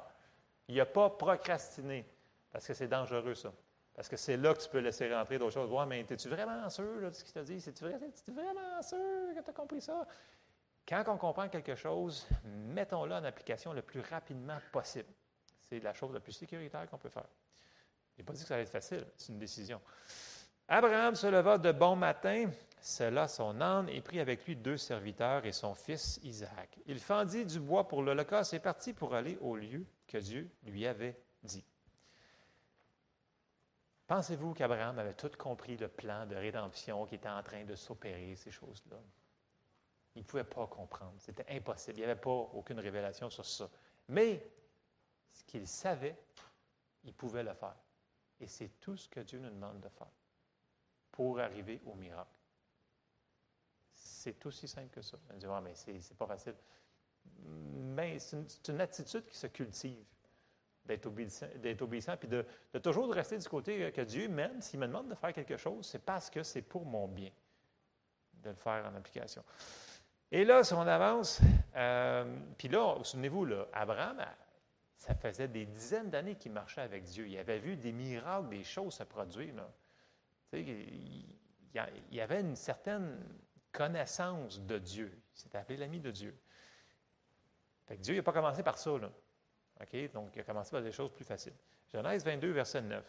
Il a pas procrastiné, parce que c'est dangereux, ça. Parce que c'est là que tu peux laisser rentrer d'autres choses. Ouais, mais es-tu vraiment sûr de ce qu'il t'a dit? Es-tu vraiment sûr que tu as compris ça? Quand on comprend quelque chose, mettons-le en application le plus rapidement possible. C'est la chose la plus sécuritaire qu'on peut faire. Je n'ai pas dit que ça allait être facile, c'est une décision. Abraham se leva de bon matin, cela son âne, et prit avec lui deux serviteurs et son fils Isaac. Il fendit du bois pour l'Holocauste et partit pour aller au lieu que Dieu lui avait dit. Pensez-vous qu'Abraham avait tout compris le plan de rédemption qui était en train de s'opérer, ces choses-là? Il ne pouvait pas comprendre. C'était impossible. Il n'y avait pas aucune révélation sur ça. Mais ce qu'il savait, il pouvait le faire. Et c'est tout ce que Dieu nous demande de faire pour arriver au miracle. C'est aussi simple que ça. On dit, mais c'est pas facile. Mais c'est une, attitude qui se cultive d'être obéissant, obéissant, puis de, de, toujours rester du côté que Dieu, même s'il me demande de faire quelque chose, c'est parce que c'est pour mon bien de le faire en application. Et là, si on avance, euh, puis là, souvenez-vous, là, Abraham, ça faisait des dizaines d'années qu'il marchait avec Dieu. Il avait vu des miracles, des choses se produire. il, y avait une certaine connaissance de Dieu. S'était appelé l'ami de Dieu. Dieu n'a pas commencé par ça. Là. Donc, il a commencé par des choses plus faciles. Genèse 22, verset 9.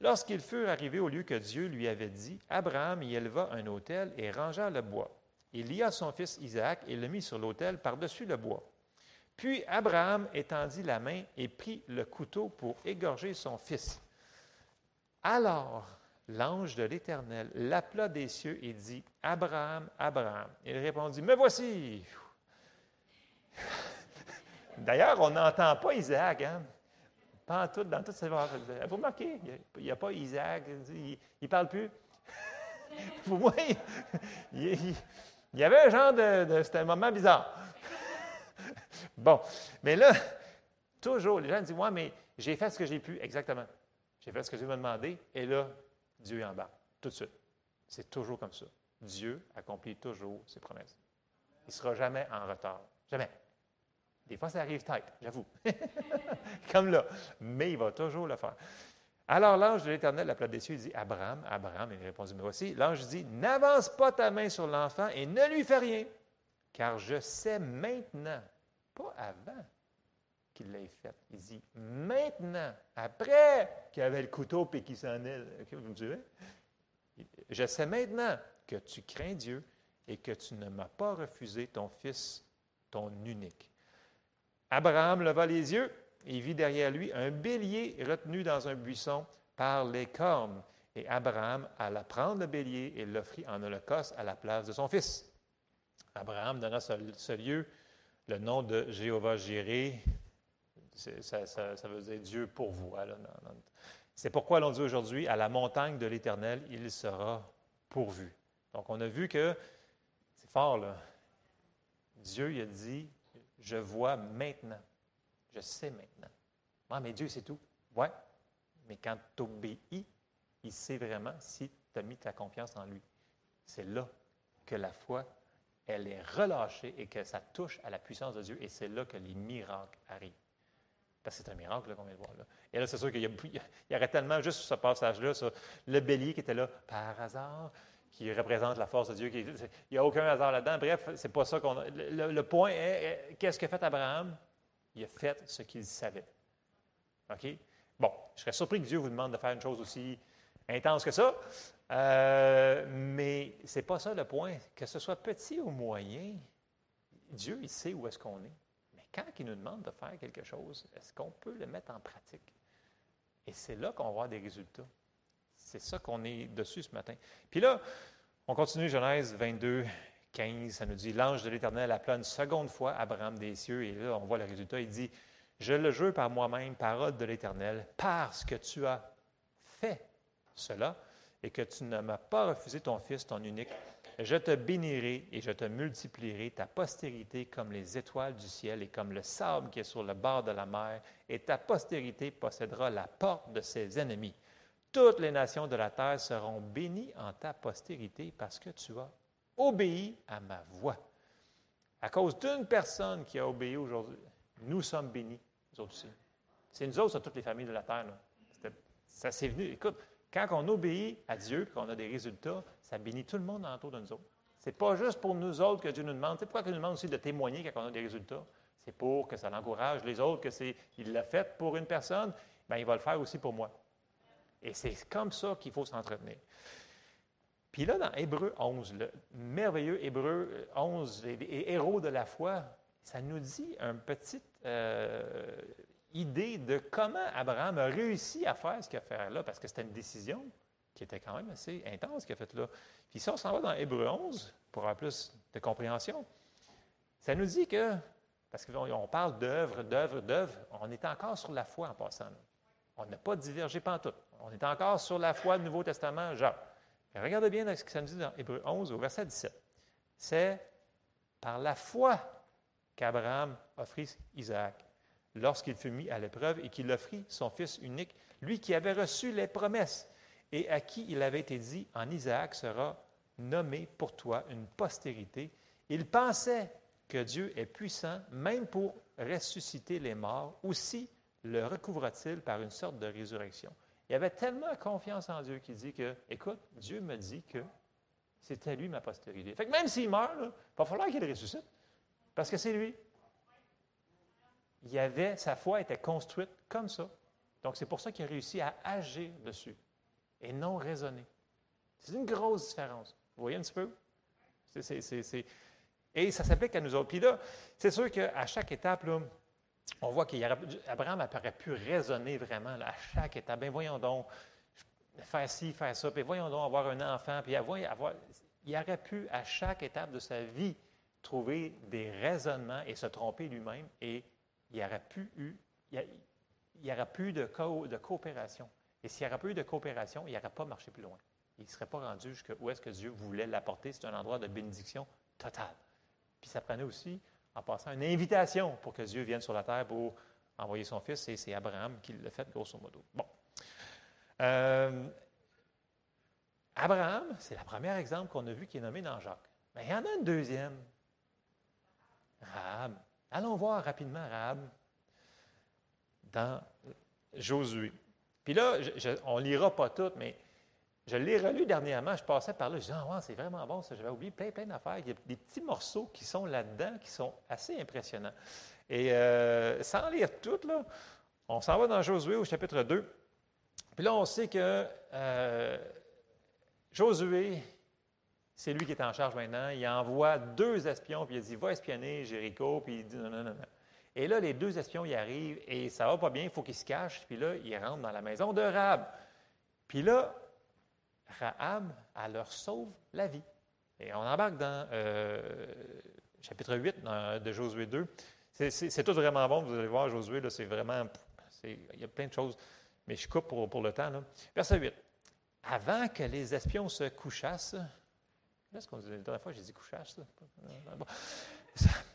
Lorsqu'ils furent arrivés au lieu que Dieu lui avait dit, Abraham y éleva un autel et rangea le bois. Il lia son fils Isaac et le mit sur l'autel par-dessus le bois. Puis Abraham étendit la main et prit le couteau pour égorger son fils. Alors l'ange de l'Éternel l'appela des cieux et dit, Abraham, Abraham. Il répondit, Me voici. D'ailleurs, on n'entend pas Isaac, hein? Pas en tout, dans toutes Vous remarquez, il n'y a, pas Isaac, il ne parle plus. Pour moi, il, y avait un genre de. C'était un moment bizarre. bon, mais là, toujours, les gens disent Ouais, mais j'ai fait ce que j'ai pu. Exactement. J'ai fait ce que Dieu m'a demandé, et là, Dieu est en bas, tout de suite. C'est toujours comme ça. Dieu accomplit toujours ses promesses. Il ne sera jamais en retard. Jamais. Des fois, ça arrive tête, j'avoue. Comme là. Mais il va toujours le faire. Alors l'ange de l'Éternel l'appela des cieux, il dit Abraham, Abraham, il répondit Mais voici, l'ange dit N'avance pas ta main sur l'enfant et ne lui fais rien, car je sais maintenant, pas avant Il dit Maintenant, après qu'il avait le couteau et qu'il s'en est. vous me Je sais maintenant que tu crains Dieu et que tu ne m'as pas refusé ton fils, ton unique. Abraham leva les yeux et vit derrière lui un bélier retenu dans un buisson par les cornes. Et Abraham alla prendre le bélier et l'offrit en holocauste à la place de son fils. Abraham donna ce, ce lieu le nom de Jéhovah Jiré. Ça, veut dire Dieu pour vous. C'est pourquoi l'on dit aujourd'hui, à la montagne de l'Éternel, il sera pourvu. Donc on a vu que, c'est fort là, Dieu il a dit, je vois maintenant. Je sais maintenant. Ah, mais Dieu, c'est tout. Ouais. Mais quand tu obéis, il sait vraiment si tu as mis ta confiance en lui. C'est là que la foi, elle est relâchée et que ça touche à la puissance de Dieu. Et c'est là que les miracles arrivent. Parce que c'est un miracle qu'on vient de voir là. Et là, c'est sûr qu'il y, aurait tellement, juste ce passage-là, le bélier qui était là par hasard, qui représente la force de Dieu. il n'y a aucun hasard là-dedans. Bref, c'est pas ça qu'on a. Le, point est, qu'est-ce qu'a fait Abraham? Il a fait ce qu'il savait. OK? Bon, je serais surpris que Dieu vous demande de faire une chose aussi intense que ça, euh, mais ce n'est pas ça le point. Que ce soit petit ou moyen, Dieu, il sait où est-ce qu'on est quand il nous demande de faire quelque chose, est-ce qu'on peut le mettre en pratique? Et c'est là qu'on va avoir des résultats. C'est ça qu'on est dessus ce matin. Puis là, on continue Genèse 22, 15. Ça nous dit L'ange de l'Éternel appela une seconde fois Abraham des cieux. Et là, on voit le résultat. Il dit Je le jure par moi-même, parole de l'Éternel, parce que tu as fait cela et que tu ne m'as pas refusé ton fils, ton unique, je te bénirai et je te multiplierai ta postérité comme les étoiles du ciel et comme le sable qui est sur le bord de la mer, et ta postérité possédera la porte de ses ennemis. Toutes les nations de la terre seront bénies en ta postérité parce que tu as obéi à ma voix. À cause d'une personne qui a obéi aujourd'hui, nous sommes bénis, nous aussi. C'est nous autres, c'est toutes les familles de la terre. Ça s'est venu. Écoute, quand on obéit à Dieu et qu'on a des résultats, ça bénit tout le monde autour de nous autres. Ce n'est pas juste pour nous autres que Dieu nous demande. C'est pourquoi il nous demande aussi de témoigner quand on a des résultats. C'est pour que ça encourage les autres, que c'est, il l'a fait pour une personne, bien, il va le faire aussi pour moi. Et c'est comme ça qu'il faut s'entretenir. Puis là, dans Hébreu 11, le merveilleux Hébreu 11, les, héros de la foi, ça nous dit une petite euh, idée de comment Abraham a réussi à faire ce qu'il a fait là, parce que c'était une décision qui était quand même assez intense qu'il a faite là. Puis ça, on s'en va dans Hébreu 11 pour avoir plus de compréhension. Ça nous dit que, parce qu'on parle d'œuvre, d'œuvre, d'œuvre, on est encore sur la foi en passant. On n'a pas divergé pantoute. On est encore sur la foi du Nouveau Testament, genre. regardez bien ce que ça nous dit dans Hébreu 11 au verset 17. C'est par la foi qu'Abraham offrit Isaac lorsqu'il fut mis à l'épreuve et qu'il offrit son fils unique, lui qui avait reçu les promesses et à qui il avait été dit, en Isaac sera nommé pour toi une postérité. Il pensait que Dieu est puissant même pour ressusciter les morts, aussi le recouvra-t-il par une sorte de résurrection. Il avait tellement confiance en Dieu qu'il dit que, écoute, Dieu me dit que c'était lui ma postérité. Même s'il meurt, il va falloir qu'il ressuscite, parce que c'est lui il avait, sa foi était construite comme ça. Donc, c'est pour ça qu'il a réussi à agir dessus et non raisonner. C'est une grosse différence. Vous voyez un petit peu? Et ça s'applique à nous autres. Puis là, c'est sûr qu'à chaque étape, on voit qu'Abraham aurait pu raisonner vraiment à chaque étape. Bien, voyons donc, faire ci, faire ça, puis voyons donc avoir un enfant, puis avoir, avoir, il aurait pu à chaque étape de sa vie trouver des raisonnements et se tromper lui-même et il n'y aurait plus eu, il y, aurait plus de, de coopération. Et s'il n'y aurait plus eu de coopération, il n'aurait pas marché plus loin. Il ne serait pas rendu jusqu'où est-ce que Dieu voulait l'apporter. C'est un endroit de bénédiction totale. Puis ça prenait aussi, en passant, une invitation pour que Dieu vienne sur la terre pour envoyer son fils. Et c'est Abraham qui l'a fait, grosso modo. Bon. Euh, Abraham, c'est le premier exemple qu'on a vu qui est nommé dans Jacques. Mais il y en a un deuxième. Rahab. Allons voir rapidement Rahab dans Josué. Puis là, on ne lira pas tout, mais je l'ai relu dernièrement. Je passais par là, je disais, ah, c'est vraiment bon ça. J'avais oublié plein, plein d'affaires. Il y a des petits morceaux qui sont là-dedans qui sont assez impressionnants. Et euh, sans lire tout, là, on s'en va dans Josué au chapitre 2. Puis là, on sait que euh, Josué, c'est lui qui est en charge maintenant. Il envoie deux espions, puis il dit Va espionner Jéricho, puis il dit non, non, non, non. Et là, les deux espions y arrivent, et ça va pas bien, il faut qu'ils se cachent, puis là, ils rentrent dans la maison de Rahab. Puis là, Rahab, elle leur sauve la vie. Et on embarque dans euh, chapitre 8 de Josué 2. C'est tout vraiment bon, vous allez voir, Josué, c'est vraiment. Il y a plein de choses, mais je coupe pour, pour le temps. Verset 8. Avant que les espions se couchassent, Ce qu'on la dernière fois, j'ai dit couchage, ça.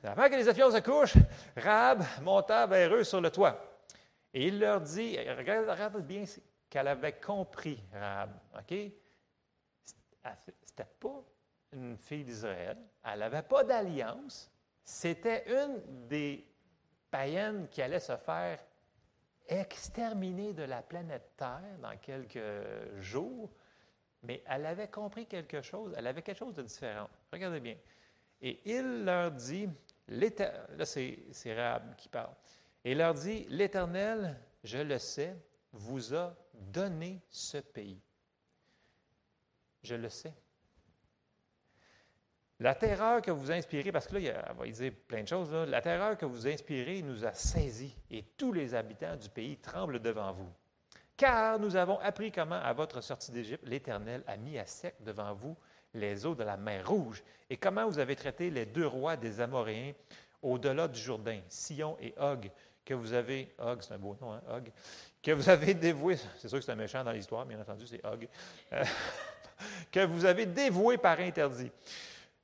avant que les espions se couchent, Rab monta vers eux sur le toit. Et il leur dit, regarde, bien qu'elle avait compris, Rab, OK? C'était pas une fille d'Israël, elle n'avait pas d'alliance, c'était une des païennes qui allait se faire exterminer de la planète Terre dans quelques jours, mais elle avait compris quelque chose, elle avait quelque chose de différent. Regardez bien. Et il leur dit, là c'est Rahab qui parle, il leur dit, l'Éternel, je le sais, vous a donné ce pays. Je le sais. La terreur que vous inspirez, parce que là, il va dire plein de choses, la terreur que vous inspirez nous a saisis et tous les habitants du pays tremblent devant vous. Car nous avons appris comment, à votre sortie d'Égypte, l'Éternel a mis à sec devant vous les eaux de la mer Rouge, et comment vous avez traité les deux rois des Amoréens au-delà du Jourdain, Sion et Og, que vous avez, Og, c'est un beau nom, hein, Og, que vous avez dévoué, c'est sûr que c'est un méchant dans l'histoire, bien entendu, c'est Og, euh, que vous avez dévoué par interdit.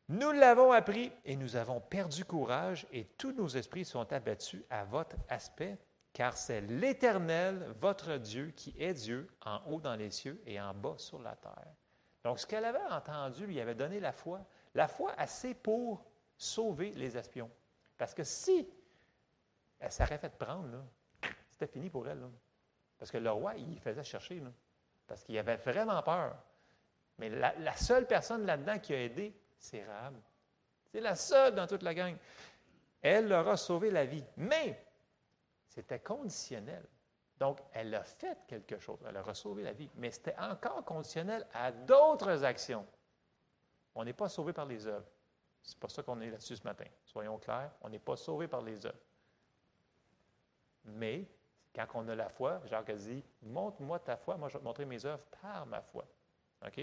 Nous l'avons appris et nous avons perdu courage et tous nos esprits sont abattus à votre aspect, car c'est l'Éternel, votre Dieu, qui est Dieu en haut dans les cieux et en bas sur la terre. Donc, ce qu'elle avait entendu lui avait donné la foi, la foi assez pour sauver les espions. Parce que si elle s'aurait fait prendre, c'était fini pour elle. Parce que le roi, il faisait chercher, parce qu'il avait vraiment peur. Mais la, la seule personne là-dedans qui a aidé, c'est Rahab. C'est la seule dans toute la gang. Elle leur a sauvé la vie. Mais c'était conditionnel. Donc, elle a fait quelque chose. Elle a sauvé la vie. Mais c'était encore conditionnel à d'autres actions. On n'est pas sauvé par les œuvres. C'est pas ça qu'on est là-dessus ce matin. Soyons clairs, on n'est pas sauvé par les œuvres. Mais quand on a la foi, Jacques a dit Montre-moi ta foi, moi je vais te montrer mes œuvres par ma foi. OK?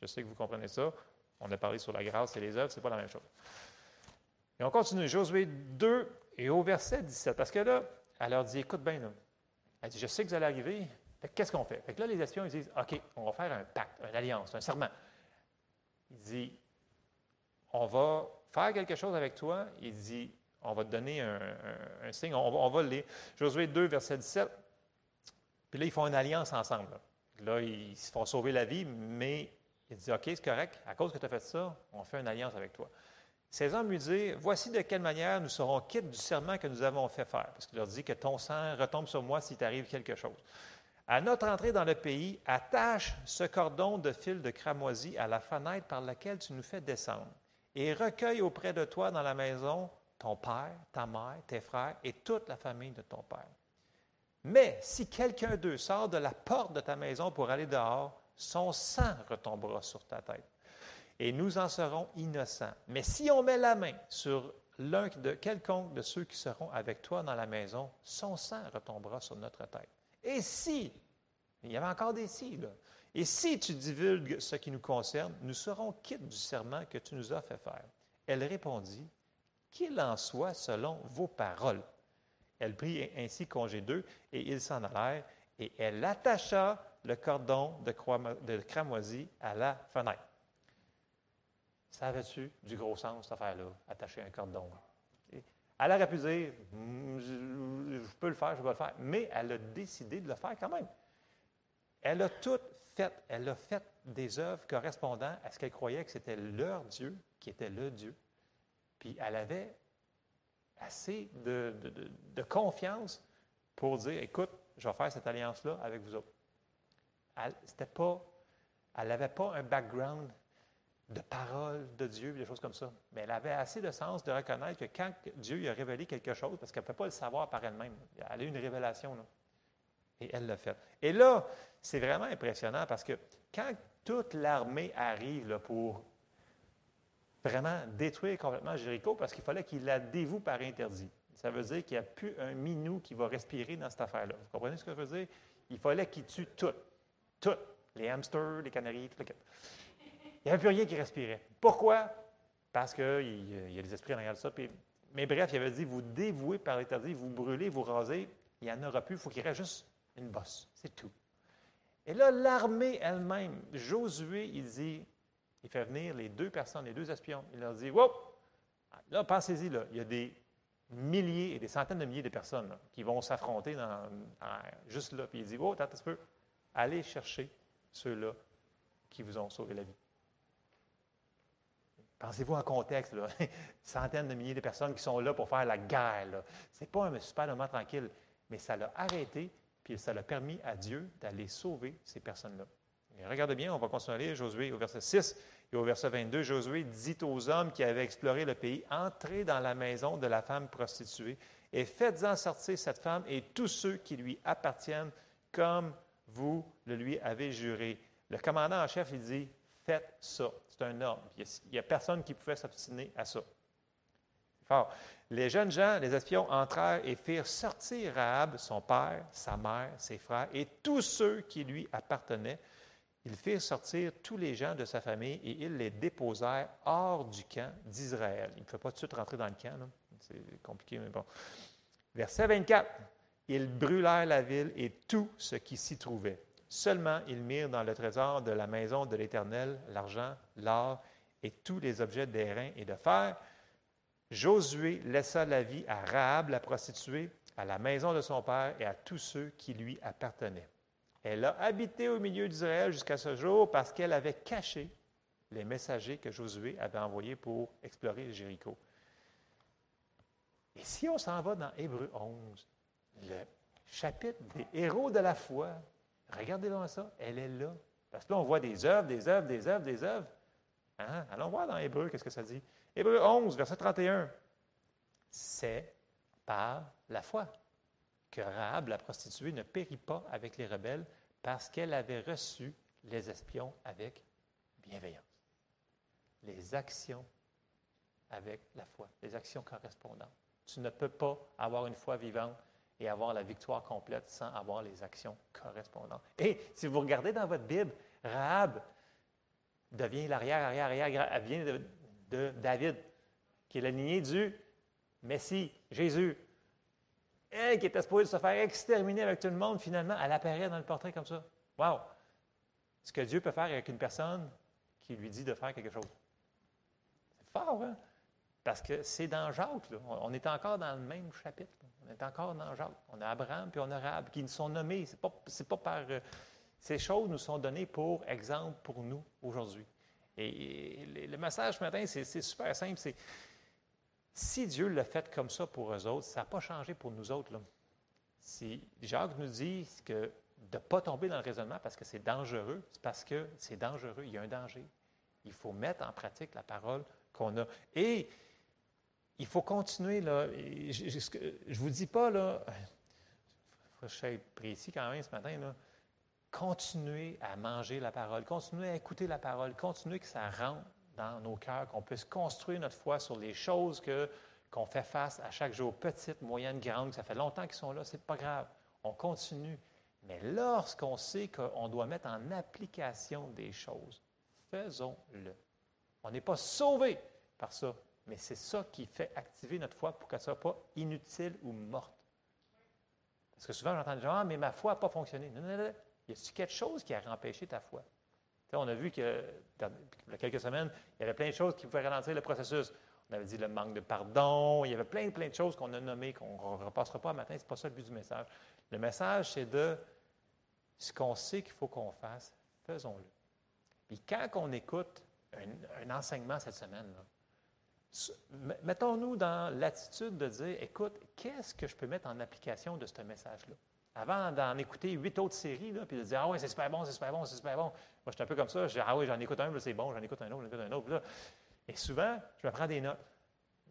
Je sais que vous comprenez ça. On a parlé sur la grâce et les œuvres, ce n'est pas la même chose. Et on continue, Josué 2 et au verset 17, parce que là, elle leur dit, écoute bien, là. elle dit, je sais que vous allez arriver, qu'est-ce qu'on fait? Fait que là, les espions, ils disent, OK, on va faire un pacte, une alliance, un serment. Il dit, on va faire quelque chose avec toi. Il dit, on va te donner un, signe, on, va lire. Josué 2, verset 17. Puis là, ils font une alliance ensemble. là ils se font sauver la vie, mais il dit, OK, c'est correct, à cause que tu as fait ça, on fait une alliance avec toi. Ces hommes lui disent, voici de quelle manière nous serons quittes du serment que nous avons fait faire. Parce qu'il leur dit que ton sang retombe sur moi s'il t'arrive quelque chose. À notre entrée dans le pays, attache ce cordon de fil de cramoisi à la fenêtre par laquelle tu nous fais descendre et recueille auprès de toi dans la maison ton père, ta mère, tes frères et toute la famille de ton père. Mais si quelqu'un d'eux sort de la porte de ta maison pour aller dehors, son sang retombera sur ta tête. Et nous en serons innocents. Mais si on met la main sur l'un de quelconque de ceux qui seront avec toi dans la maison, son sang retombera sur notre tête. Et si, il y avait encore des si, et si tu divulgues ce qui nous concerne, nous serons quittes du serment que tu nous as fait faire. Elle répondit, qu'il en soit selon vos paroles. Elle prit ainsi congé d'eux, et ils s'en allèrent, et elle attacha le cordon de, cramoisi à la fenêtre. Savais-tu du gros sens, cette affaire-là, attacher un cordon? Elle aurait pu dire, mm, je, peux le faire, je vais le faire, mais elle a décidé de le faire quand même. Elle a tout fait. Elle a fait des œuvres correspondant à ce qu'elle croyait que c'était leur Dieu, qui était le Dieu. Puis elle avait assez de, de confiance pour dire, écoute, je vais faire cette alliance-là avec vous autres elle n'avait pas un background de parole de Dieu, des choses comme ça. Mais elle avait assez de sens de reconnaître que quand Dieu lui a révélé quelque chose, parce qu'elle ne peut pas le savoir par elle-même, elle a eu une révélation. Là, et elle l'a fait. Et là, c'est vraiment impressionnant parce que quand toute l'armée arrive pour vraiment détruire complètement Jéricho, parce qu'il fallait qu'il la dévoue par interdit. Ça veut dire qu'il n'y a plus un minou qui va respirer dans cette affaire-là. Vous comprenez ce que je veux dire? Il fallait qu'il tue tout. Tout. Les hamsters, les canaris, tout le Il n'y avait plus rien qui respirait. Pourquoi? Parce qu'il y a des esprits en arrière de ça. mais bref, il avait dit, vous dévouez par l'éternité, vous brûlez, vous rasez, il n'y en aura plus, il faut qu'il reste juste une bosse. C'est tout. Et là, l'armée elle-même, Josué, il dit, il fait venir les deux personnes, les deux espions. Il leur dit, wow, là, pensez-y, il y a des milliers et des centaines de milliers de personnes qui vont s'affronter juste là. Puis il dit, oh, attends un peu, allez chercher ceux-là qui vous ont sauvé la vie. Pensez-vous en contexte, centaines de milliers de personnes qui sont là pour faire la guerre. Ce n'est pas un super moment tranquille, mais ça l'a arrêté, puis ça l'a permis à Dieu d'aller sauver ces personnes-là. regardez bien, on va continuer Josué au verset 6 et au verset 22. Josué dit aux hommes qui avaient exploré le pays, entrez dans la maison de la femme prostituée et faites-en sortir cette femme et tous ceux qui lui appartiennent comme vous le lui avez juré. Le commandant en chef, il dit, faites ça. C'est un ordre. Il n'y a, personne qui pouvait s'obstiner à ça. Les jeunes gens, les espions, entrèrent et firent sortir Rahab, son père, sa mère, ses frères et tous ceux qui lui appartenaient. Ils firent sortir tous les gens de sa famille et ils les déposèrent hors du camp d'Israël. Il ne faut pas tout de suite rentrer dans le camp, c'est compliqué, mais bon. Verset 24. Ils brûlèrent la ville et tout ce qui s'y trouvait. Seulement, ils mirent dans le trésor de la maison de l'Éternel l'argent, l'or et tous les objets d'airain et de fer. Josué laissa la vie à Rahab, la prostituée, à la maison de son père et à tous ceux qui lui appartenaient. Elle a habité au milieu d'Israël jusqu'à ce jour parce qu'elle avait caché les messagers que Josué avait envoyés pour explorer Jéricho. Et si on s'en va dans Hébreu 11, le chapitre des héros de la foi, Regardez moi ça, elle est là. Parce que là, on voit des œuvres, des œuvres, des œuvres, des œuvres. Hein? Allons voir dans Hébreu, qu'est-ce que ça dit? Hébreu 11, verset 31. C'est par la foi que Rahab, la prostituée, ne périt pas avec les rebelles parce qu'elle avait reçu les espions avec bienveillance. Les actions avec la foi, les actions correspondantes. Tu ne peux pas avoir une foi vivante et avoir la victoire complète sans avoir les actions correspondantes. Et si vous regardez dans votre Bible, Rahab devient l'arrière, arrière, arrière, elle vient de, David, qui est la lignée du Messie, Jésus. Elle qui était supposée se faire exterminer avec tout le monde, finalement, elle apparaît dans le portrait comme ça. Wow! Ce que Dieu peut faire avec une personne qui lui dit de faire quelque chose. C'est fort, hein? Parce que c'est dans Jacques, là. on est encore dans le même chapitre. On est encore dans Jacques. On a Abraham puis on a Rahab qui nous sont nommés. Ce n'est pas, pas, par. Euh, ces choses nous sont données pour exemple pour nous aujourd'hui. Et, le message ce matin, c'est super simple. C'est si Dieu l'a fait comme ça pour eux autres, ça n'a pas changé pour nous autres. Là. Si Jacques nous dit que de ne pas tomber dans le raisonnement parce que c'est dangereux, c'est parce que c'est dangereux, il y a un danger. Il faut mettre en pratique la parole qu'on a. Et il faut continuer. Là, je ne vous dis pas, là, faut que je sois précis quand même ce matin, là, continuez à manger la parole, continuez à écouter la parole, continuez que ça rentre dans nos cœurs, qu'on puisse construire notre foi sur les choses que, qu'on fait face à chaque jour, petites, moyennes, grandes, ça fait longtemps qu'ils sont là, c'est pas grave. On continue. Mais lorsqu'on sait qu'on doit mettre en application des choses, faisons-le. On n'est pas sauvé par ça, mais c'est ça qui fait activer notre foi pour qu'elle ne soit pas inutile ou morte. Parce que souvent, j'entends des gens Ah, mais ma foi n'a pas fonctionné. Non, non, non. Y a-t-il quelque chose qui a empêché ta foi? on a vu que, il y a quelques semaines, il y avait plein de choses qui pouvaient ralentir le processus. On avait dit le manque de pardon, il y avait plein, plein de choses qu'on a nommées, qu'on ne repassera pas matin. Ce n'est pas ça le but du message. Le message, c'est de ce qu'on sait qu'il faut qu'on fasse, faisons-le. Puis quand on écoute un, un enseignement cette semaine, là, Mettons-nous dans l'attitude de dire, écoute, qu'est-ce que je peux mettre en application de ce message-là? Avant d'en écouter huit autres séries, là, puis de dire, ah oui, c'est super bon, c'est super bon, c'est super bon. Moi, je suis un peu comme ça. Je dis, ah oui, j'en écoute un, c'est bon, j'en écoute un autre, j'en écoute un autre. Et souvent, je me prends des notes.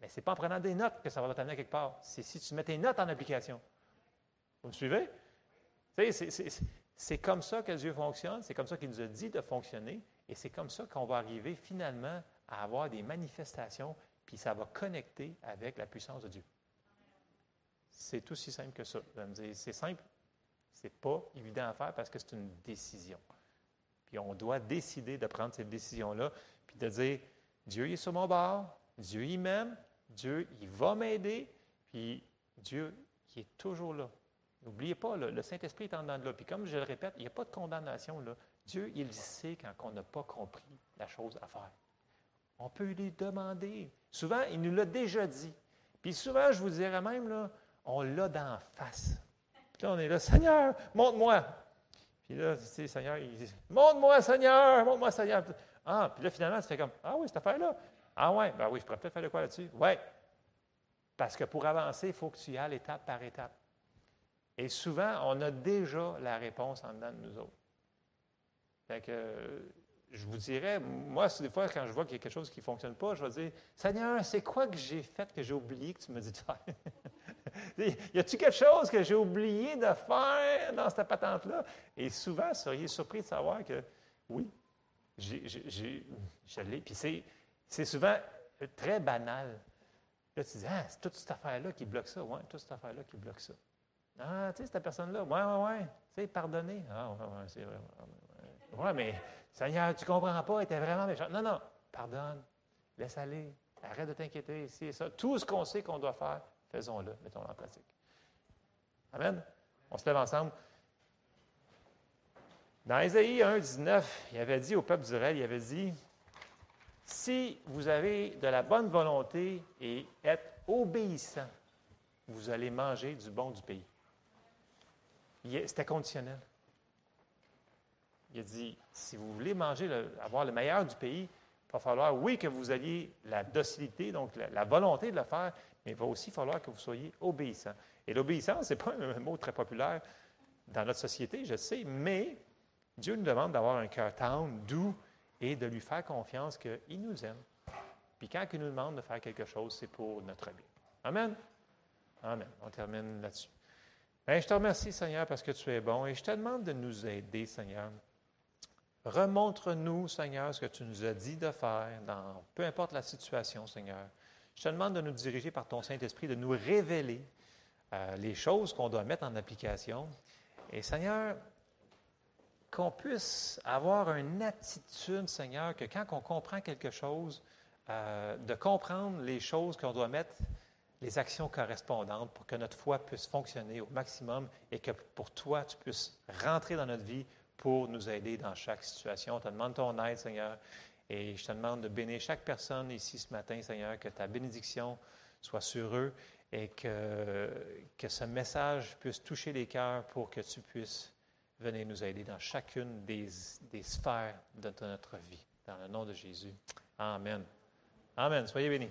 Mais ce n'est pas en prenant des notes que ça va t'amener quelque part. C'est si tu mets tes notes en application. Vous me suivez? C'est comme ça que Dieu fonctionne, c'est comme ça qu'il nous a dit de fonctionner, et c'est comme ça qu'on va arriver finalement à avoir des manifestations puis ça va connecter avec la puissance de Dieu. C'est aussi simple que ça. C'est simple, c'est pas évident à faire parce que c'est une décision. Puis on doit décider de prendre cette décision-là, puis de dire Dieu est sur mon bord, Dieu il m'aime, Dieu il va m'aider, puis Dieu qui est toujours là. N'oubliez pas, le Saint-Esprit est en dedans de là. Puis comme je le répète, il n'y a pas de condamnation là. Dieu, il sait quand on n'a pas compris la chose à faire On peut lui demander. Souvent, il nous l'a déjà dit. Puis souvent, je vous dirais même, là, on l'a d'en face. Puis là, on est là, Seigneur, montre-moi. Puis là, tu sais, Seigneur, il dit, montre-moi, Seigneur, montre-moi, Seigneur. Ah, puis là, finalement, tu fais comme, ah oui, cette affaire-là. Ah ouais, ben oui, je pourrais peut-être faire de quoi là-dessus. Oui. Parce que pour avancer, il faut que tu y ailles étape par étape. Et souvent, on a déjà la réponse en dedans de nous autres. Fait que, je vous dirais, moi, des fois, quand je vois qu'il y a quelque chose qui ne fonctionne pas, je vais dire Seigneur, c'est quoi que j'ai fait que j'ai oublié que tu me dis de faire? Y a-t-il quelque chose que j'ai oublié de faire dans cette patente-là? Et souvent, vous seriez surpris de savoir que oui, j'ai. Puis c'est, souvent très banal. Là, tu dis Ah, c'est toute cette affaire-là qui bloque ça. Oui, toute cette affaire-là qui bloque ça. Ah, tu sais, cette personne-là. Oui, oui, oui. Tu sais, pardonner. Ah, oui, oui, c'est vrai. Oui, mais Seigneur, tu ne comprends pas, il était vraiment méchant. Non, non, pardonne, laisse aller, arrête de t'inquiéter, c'est ça. Tout ce qu'on sait qu'on doit faire, faisons-le, mettons-le en pratique. Amen. On se lève ensemble. Dans Ésaïe 1, 19, il avait dit au peuple d'Israël, il avait dit, si vous avez de la bonne volonté et êtes obéissant, vous allez manger du bon du pays. C'était conditionnel. Il a dit, si vous voulez manger, avoir le meilleur du pays, il va falloir, oui, que vous ayez la docilité, donc la, volonté de le faire, mais il va aussi falloir que vous soyez obéissant. Et l'obéissance, ce n'est pas un mot très populaire dans notre société, je sais, mais Dieu nous demande d'avoir un cœur tendre, doux, et de lui faire confiance qu'il nous aime. Puis quand il nous demande de faire quelque chose, c'est pour notre bien. Amen. Amen. On termine là-dessus. Bien, je te remercie, Seigneur, parce que tu es bon, et je te demande de nous aider, Seigneur, Remontre-nous, Seigneur, ce que tu nous as dit de faire, dans peu importe la situation, Seigneur. Je te demande de nous diriger par ton Saint-Esprit, de nous révéler euh, les choses qu'on doit mettre en application. Et Seigneur, qu'on puisse avoir une attitude, Seigneur, que quand on comprend quelque chose, euh, de comprendre les choses qu'on doit mettre, les actions correspondantes pour que notre foi puisse fonctionner au maximum et que pour toi, tu puisses rentrer dans notre vie pour nous aider dans chaque situation. On te demande ton aide, Seigneur, et je te demande de bénir chaque personne ici ce matin, Seigneur, que ta bénédiction soit sur eux et que, que ce message puisse toucher les cœurs pour que tu puisses venir nous aider dans chacune des, des sphères de notre vie. Dans le nom de Jésus. Amen. Amen. Soyez bénis.